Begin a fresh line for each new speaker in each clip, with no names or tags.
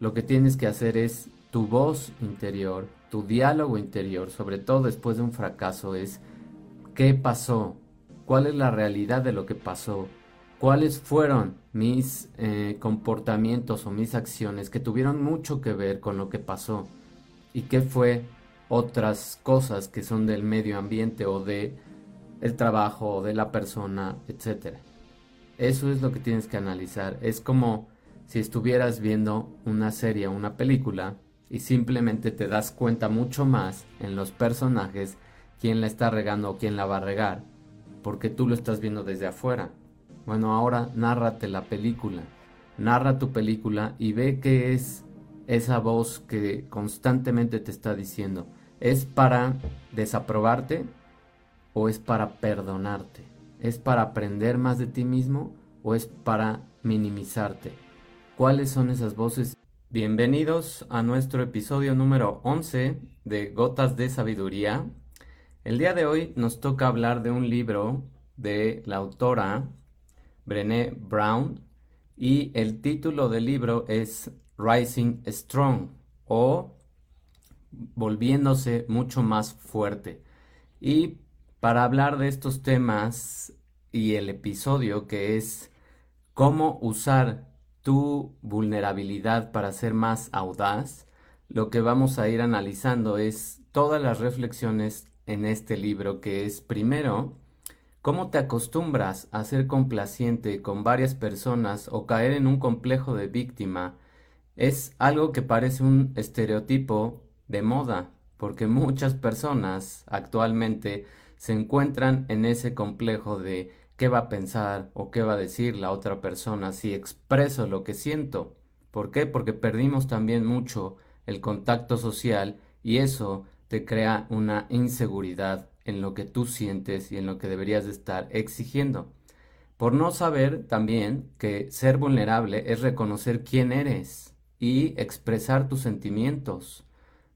lo que tienes que hacer es tu voz interior, tu diálogo interior, sobre todo después de un fracaso, es qué pasó, cuál es la realidad de lo que pasó, cuáles fueron mis eh, comportamientos o mis acciones que tuvieron mucho que ver con lo que pasó y qué fue otras cosas que son del medio ambiente o de el trabajo o de la persona, etcétera. Eso es lo que tienes que analizar. Es como si estuvieras viendo una serie o una película y simplemente te das cuenta mucho más en los personajes quién la está regando o quién la va a regar, porque tú lo estás viendo desde afuera. Bueno, ahora nárrate la película, narra tu película y ve qué es esa voz que constantemente te está diciendo. ¿Es para desaprobarte o es para perdonarte? ¿Es para aprender más de ti mismo o es para minimizarte? ¿Cuáles son esas voces? Bienvenidos a nuestro episodio número 11 de Gotas de Sabiduría. El día de hoy nos toca hablar de un libro de la autora Brené Brown y el título del libro es Rising Strong o volviéndose mucho más fuerte. Y para hablar de estos temas y el episodio que es cómo usar tu vulnerabilidad para ser más audaz, lo que vamos a ir analizando es todas las reflexiones en este libro que es primero, cómo te acostumbras a ser complaciente con varias personas o caer en un complejo de víctima es algo que parece un estereotipo de moda, porque muchas personas actualmente se encuentran en ese complejo de qué va a pensar o qué va a decir la otra persona si expreso lo que siento. ¿Por qué? Porque perdimos también mucho el contacto social y eso te crea una inseguridad en lo que tú sientes y en lo que deberías de estar exigiendo. Por no saber también que ser vulnerable es reconocer quién eres y expresar tus sentimientos,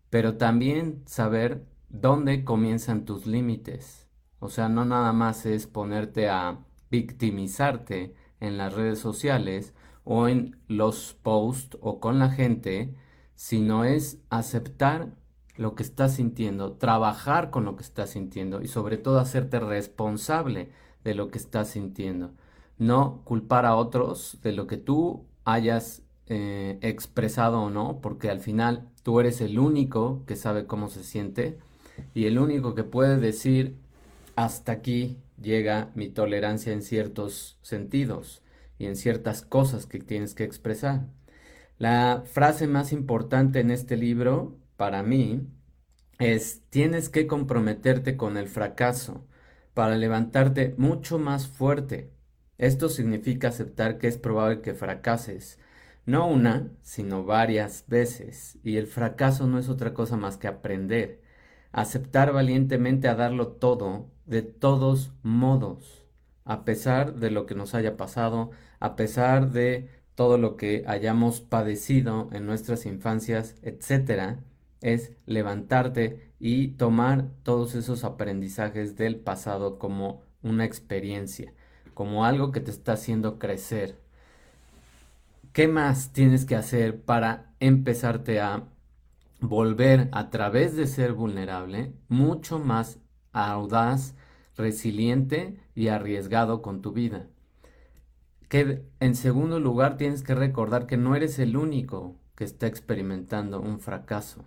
pero también saber dónde comienzan tus límites. O sea, no nada más es ponerte a victimizarte en las redes sociales o en los posts o con la gente, sino es aceptar lo que estás sintiendo, trabajar con lo que estás sintiendo y sobre todo hacerte responsable de lo que estás sintiendo. No culpar a otros de lo que tú hayas eh, expresado o no, porque al final tú eres el único que sabe cómo se siente y el único que puede decir hasta aquí llega mi tolerancia en ciertos sentidos y en ciertas cosas que tienes que expresar. La frase más importante en este libro para mí es tienes que comprometerte con el fracaso para levantarte mucho más fuerte. Esto significa aceptar que es probable que fracases, no una, sino varias veces, y el fracaso no es otra cosa más que aprender, aceptar valientemente a darlo todo, de todos modos, a pesar de lo que nos haya pasado, a pesar de todo lo que hayamos padecido en nuestras infancias, etcétera, es levantarte y tomar todos esos aprendizajes del pasado como una experiencia, como algo que te está haciendo crecer. ¿Qué más tienes que hacer para empezarte a volver a través de ser vulnerable mucho más audaz, resiliente y arriesgado con tu vida? Que en segundo lugar tienes que recordar que no eres el único que está experimentando un fracaso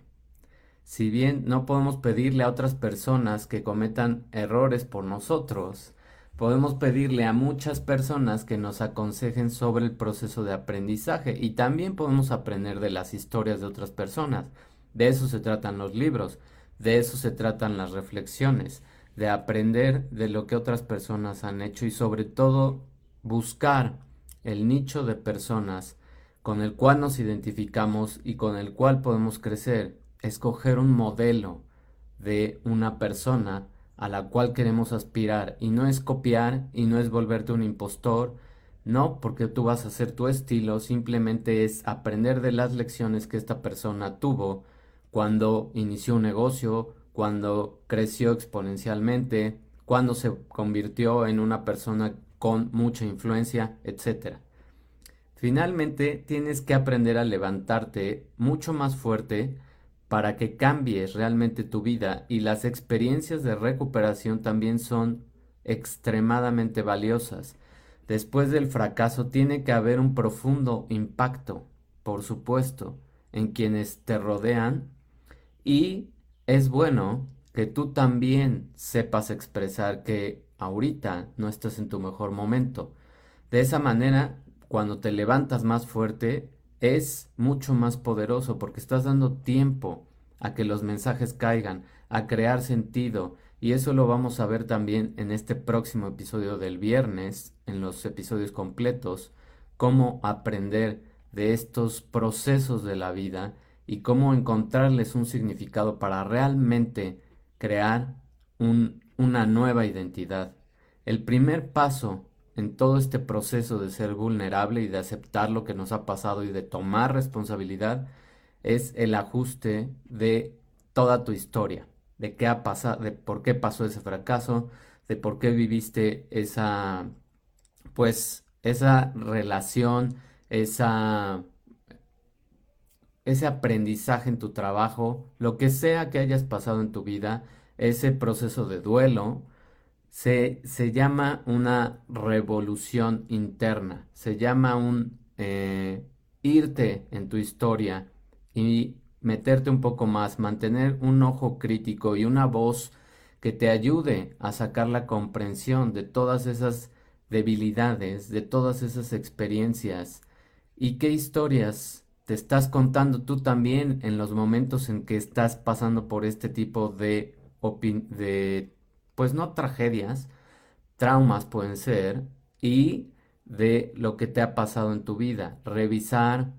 si bien no podemos pedirle a otras personas que cometan errores por nosotros, podemos pedirle a muchas personas que nos aconsejen sobre el proceso de aprendizaje y también podemos aprender de las historias de otras personas. De eso se tratan los libros, de eso se tratan las reflexiones, de aprender de lo que otras personas han hecho y sobre todo buscar el nicho de personas con el cual nos identificamos y con el cual podemos crecer. Escoger un modelo de una persona a la cual queremos aspirar. Y no es copiar y no es volverte un impostor, no porque tú vas a hacer tu estilo, simplemente es aprender de las lecciones que esta persona tuvo cuando inició un negocio, cuando creció exponencialmente, cuando se convirtió en una persona con mucha influencia, etc. Finalmente, tienes que aprender a levantarte mucho más fuerte para que cambies realmente tu vida y las experiencias de recuperación también son extremadamente valiosas. Después del fracaso tiene que haber un profundo impacto, por supuesto, en quienes te rodean y es bueno que tú también sepas expresar que ahorita no estás en tu mejor momento. De esa manera, cuando te levantas más fuerte, es mucho más poderoso porque estás dando tiempo a que los mensajes caigan, a crear sentido. Y eso lo vamos a ver también en este próximo episodio del viernes, en los episodios completos, cómo aprender de estos procesos de la vida y cómo encontrarles un significado para realmente crear una nueva identidad. El primer paso en todo este proceso de ser vulnerable y de aceptar lo que nos ha pasado y de tomar responsabilidad es el ajuste de toda tu historia, de qué ha pasado, de por qué pasó ese fracaso, de por qué viviste esa pues esa relación, esa ese aprendizaje en tu trabajo, lo que sea que hayas pasado en tu vida, ese proceso de duelo, se, llama una revolución interna, se llama un eh, irte en tu historia y meterte un poco más, mantener un ojo crítico y una voz que te ayude a sacar la comprensión de todas esas debilidades, de todas esas experiencias y qué historias te estás contando tú también en los momentos en que estás pasando por este tipo de, de pues no tragedias, traumas pueden ser, y de lo que te ha pasado en tu vida. Revisar,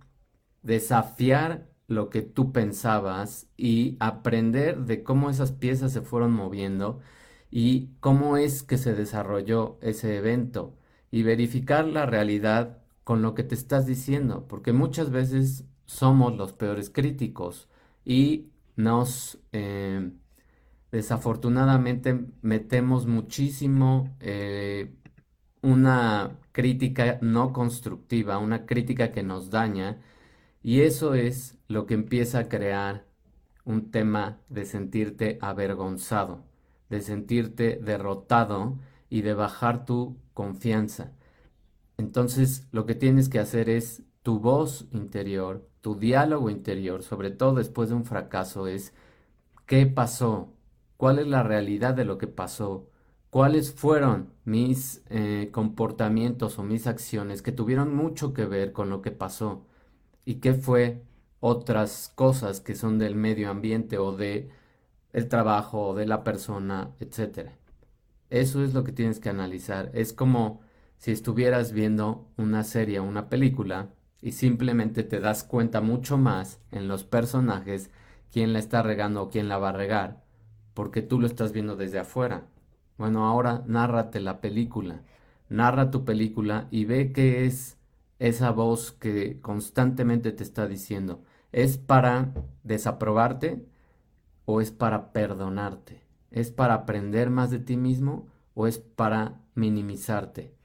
desafiar lo que tú pensabas y aprender de cómo esas piezas se fueron moviendo y cómo es que se desarrolló ese evento y verificar la realidad con lo que te estás diciendo, porque muchas veces somos los peores críticos y nos eh, desafortunadamente metemos muchísimo eh, una crítica no constructiva, una crítica que nos daña, y eso es lo que empieza a crear un tema de sentirte avergonzado, de sentirte derrotado y de bajar tu confianza. Entonces lo que tienes que hacer es tu voz interior, tu diálogo interior, sobre todo después de un fracaso, es ¿qué pasó? cuál es la realidad de lo que pasó, cuáles fueron mis eh, comportamientos o mis acciones que tuvieron mucho que ver con lo que pasó y qué fue otras cosas que son del medio ambiente o de el trabajo o de la persona, etcétera. Eso es lo que tienes que analizar. Es como si estuvieras viendo una serie o una película y simplemente te das cuenta mucho más en los personajes quién la está regando o quién la va a regar porque tú lo estás viendo desde afuera. Bueno, ahora nárrate la película, narra tu película y ve qué es esa voz que constantemente te está diciendo. ¿Es para desaprobarte o es para perdonarte? ¿Es para aprender más de ti mismo o es para minimizarte?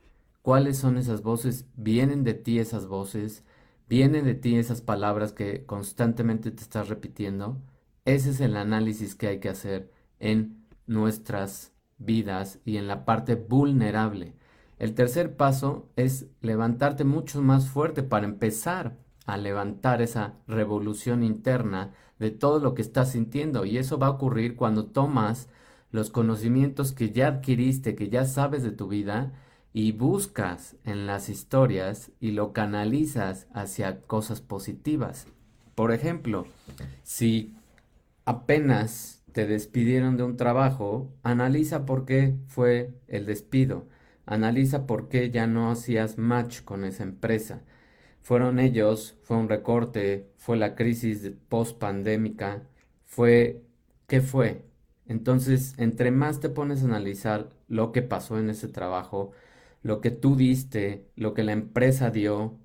¿Cuáles son esas voces? ¿Vienen de ti esas voces? ¿Vienen de ti esas palabras que constantemente te estás repitiendo? Ese es el análisis que hay que hacer en nuestras vidas y en la parte vulnerable. El tercer paso es levantarte mucho más fuerte para empezar a levantar esa revolución interna de todo lo que estás sintiendo y eso va a ocurrir cuando tomas los conocimientos que ya adquiriste, que ya sabes de tu vida y buscas en las historias y lo canalizas hacia cosas positivas. Por ejemplo, si apenas te despidieron de un trabajo, analiza por qué fue el despido, analiza por qué ya no hacías match con esa empresa. Fueron ellos, fue un recorte, fue la crisis post pandémica, fue qué fue. Entonces, entre más te pones a analizar lo que pasó en ese trabajo, lo que tú diste, lo que la empresa dio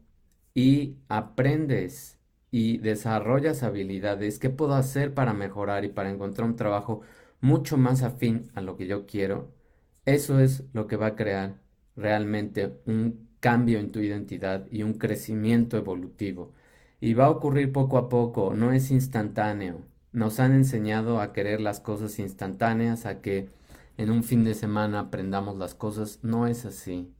y aprendes y desarrollas habilidades, ¿qué puedo hacer para mejorar y para encontrar un trabajo mucho más afín a lo que yo quiero? Eso es lo que va a crear realmente un cambio en tu identidad y un crecimiento evolutivo. Y va a ocurrir poco a poco, no es instantáneo. Nos han enseñado a querer las cosas instantáneas, a que en un fin de semana aprendamos las cosas. No es así.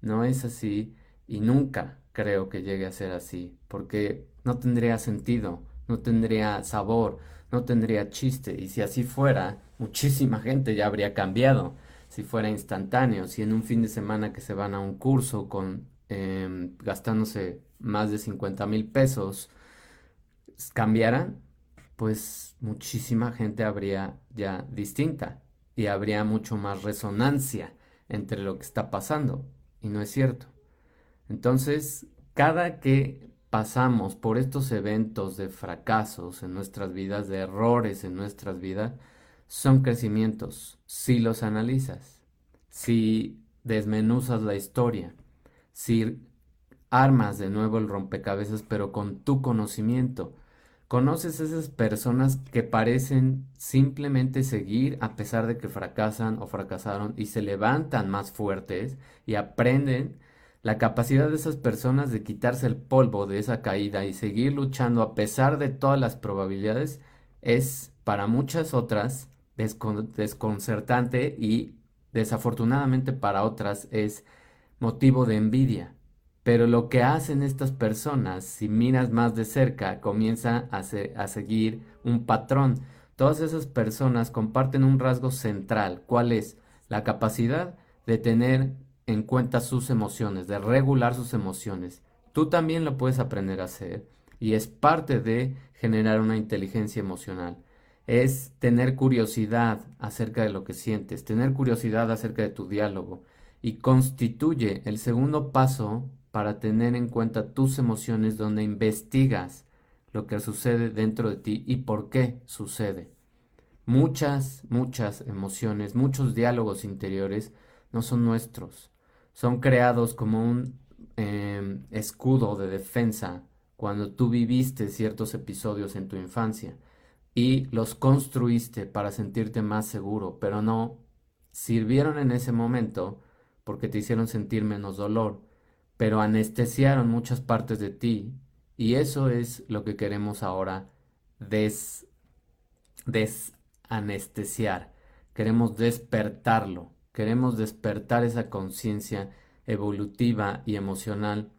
No es así y nunca creo que llegue a ser así, porque no tendría sentido, no tendría sabor, no tendría chiste. Y si así fuera, muchísima gente ya habría cambiado. Si fuera instantáneo, si en un fin de semana que se van a un curso con em, gastándose más de 50 mil pesos cambiaran, pues muchísima gente habría ya distinta y habría mucho más resonancia entre lo que está pasando. Y no es cierto. Entonces, cada que pasamos por estos eventos de fracasos en nuestras vidas, de errores en nuestras vidas, son crecimientos si los analizas, si desmenuzas la historia, si armas de nuevo el rompecabezas, pero con tu conocimiento. Conoces esas personas que parecen simplemente seguir a pesar de que fracasan o fracasaron y se levantan más fuertes y aprenden la capacidad de esas personas de quitarse el polvo de esa caída y seguir luchando a pesar de todas las probabilidades es para muchas otras desconcertante y desafortunadamente para otras es motivo de envidia. Pero lo que hacen estas personas, si miras más de cerca, comienza a, seguir un patrón. Todas esas personas comparten un rasgo central. ¿Cuál es? La capacidad de tener en cuenta sus emociones, de regular sus emociones. Tú también lo puedes aprender a hacer y es parte de generar una inteligencia emocional. Es tener curiosidad acerca de lo que sientes, tener curiosidad acerca de tu diálogo y constituye el segundo paso para tener en cuenta tus emociones donde investigas lo que sucede dentro de ti y por qué sucede. Muchas, muchas emociones, muchos diálogos interiores no son nuestros, son creados como un em, escudo de defensa cuando tú viviste ciertos episodios en tu infancia y los construiste para sentirte más seguro, pero no sirvieron en ese momento porque te hicieron sentir menos dolor, pero anestesiaron muchas partes de ti y eso es lo que queremos ahora des desanestesiar, queremos despertarlo Queremos despertar esa conciencia evolutiva y emocional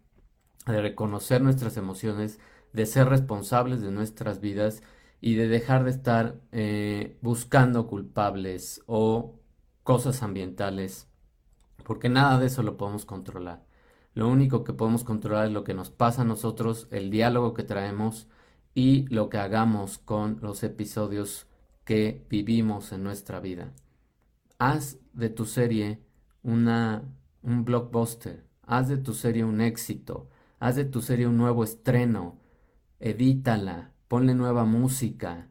de reconocer nuestras emociones, de ser responsables de nuestras vidas y de dejar de estar eh, buscando culpables o cosas ambientales, porque nada de eso lo podemos controlar. Lo único que podemos controlar es lo que nos pasa a nosotros, el diálogo que traemos y lo que hagamos con los episodios que vivimos en nuestra vida haz de tu serie una, un blockbuster, haz de tu serie un éxito, haz de tu serie un nuevo estreno, edítala, ponle nueva música,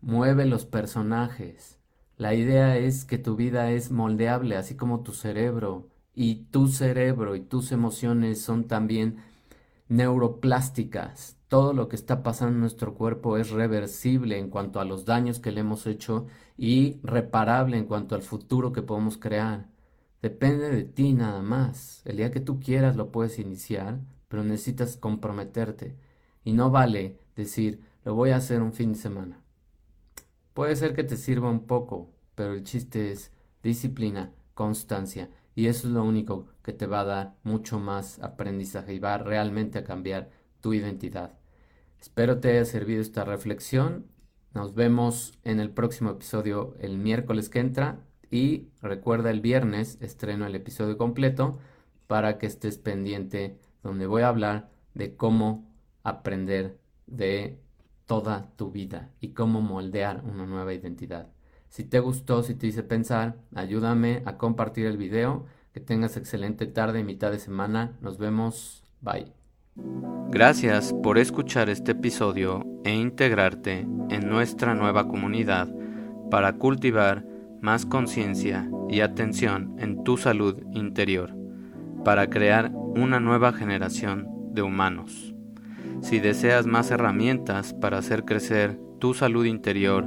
mueve los personajes. La idea es que tu vida es moldeable, así como tu cerebro, y tu cerebro y tus emociones son también neuroplásticas. Todo lo que está pasando en nuestro cuerpo es reversible en cuanto a los daños que le hemos hecho y reparable en cuanto al futuro que podemos crear. Depende de ti nada más. El día que tú quieras lo puedes iniciar, pero necesitas comprometerte. Y no vale decir, lo voy a hacer un fin de semana. Puede ser que te sirva un poco, pero el chiste es disciplina, constancia y eso es lo único que te va a dar mucho más aprendizaje y va realmente a cambiar tu identidad. Espero te haya servido esta reflexión. Nos vemos en el próximo episodio el miércoles que entra y recuerda el viernes estreno el episodio completo para que estés pendiente donde voy a hablar de cómo aprender de toda tu vida y cómo moldear una nueva identidad. Si te gustó, si te hice pensar, ayúdame a compartir el video. Que tengas excelente tarde y mitad de semana. Nos vemos. Bye.
Gracias por escuchar este episodio e integrarte en nuestra nueva comunidad para cultivar más conciencia y atención en tu salud interior, para crear una nueva generación de humanos. Si deseas más herramientas para hacer crecer tu salud interior,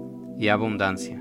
y abundancia.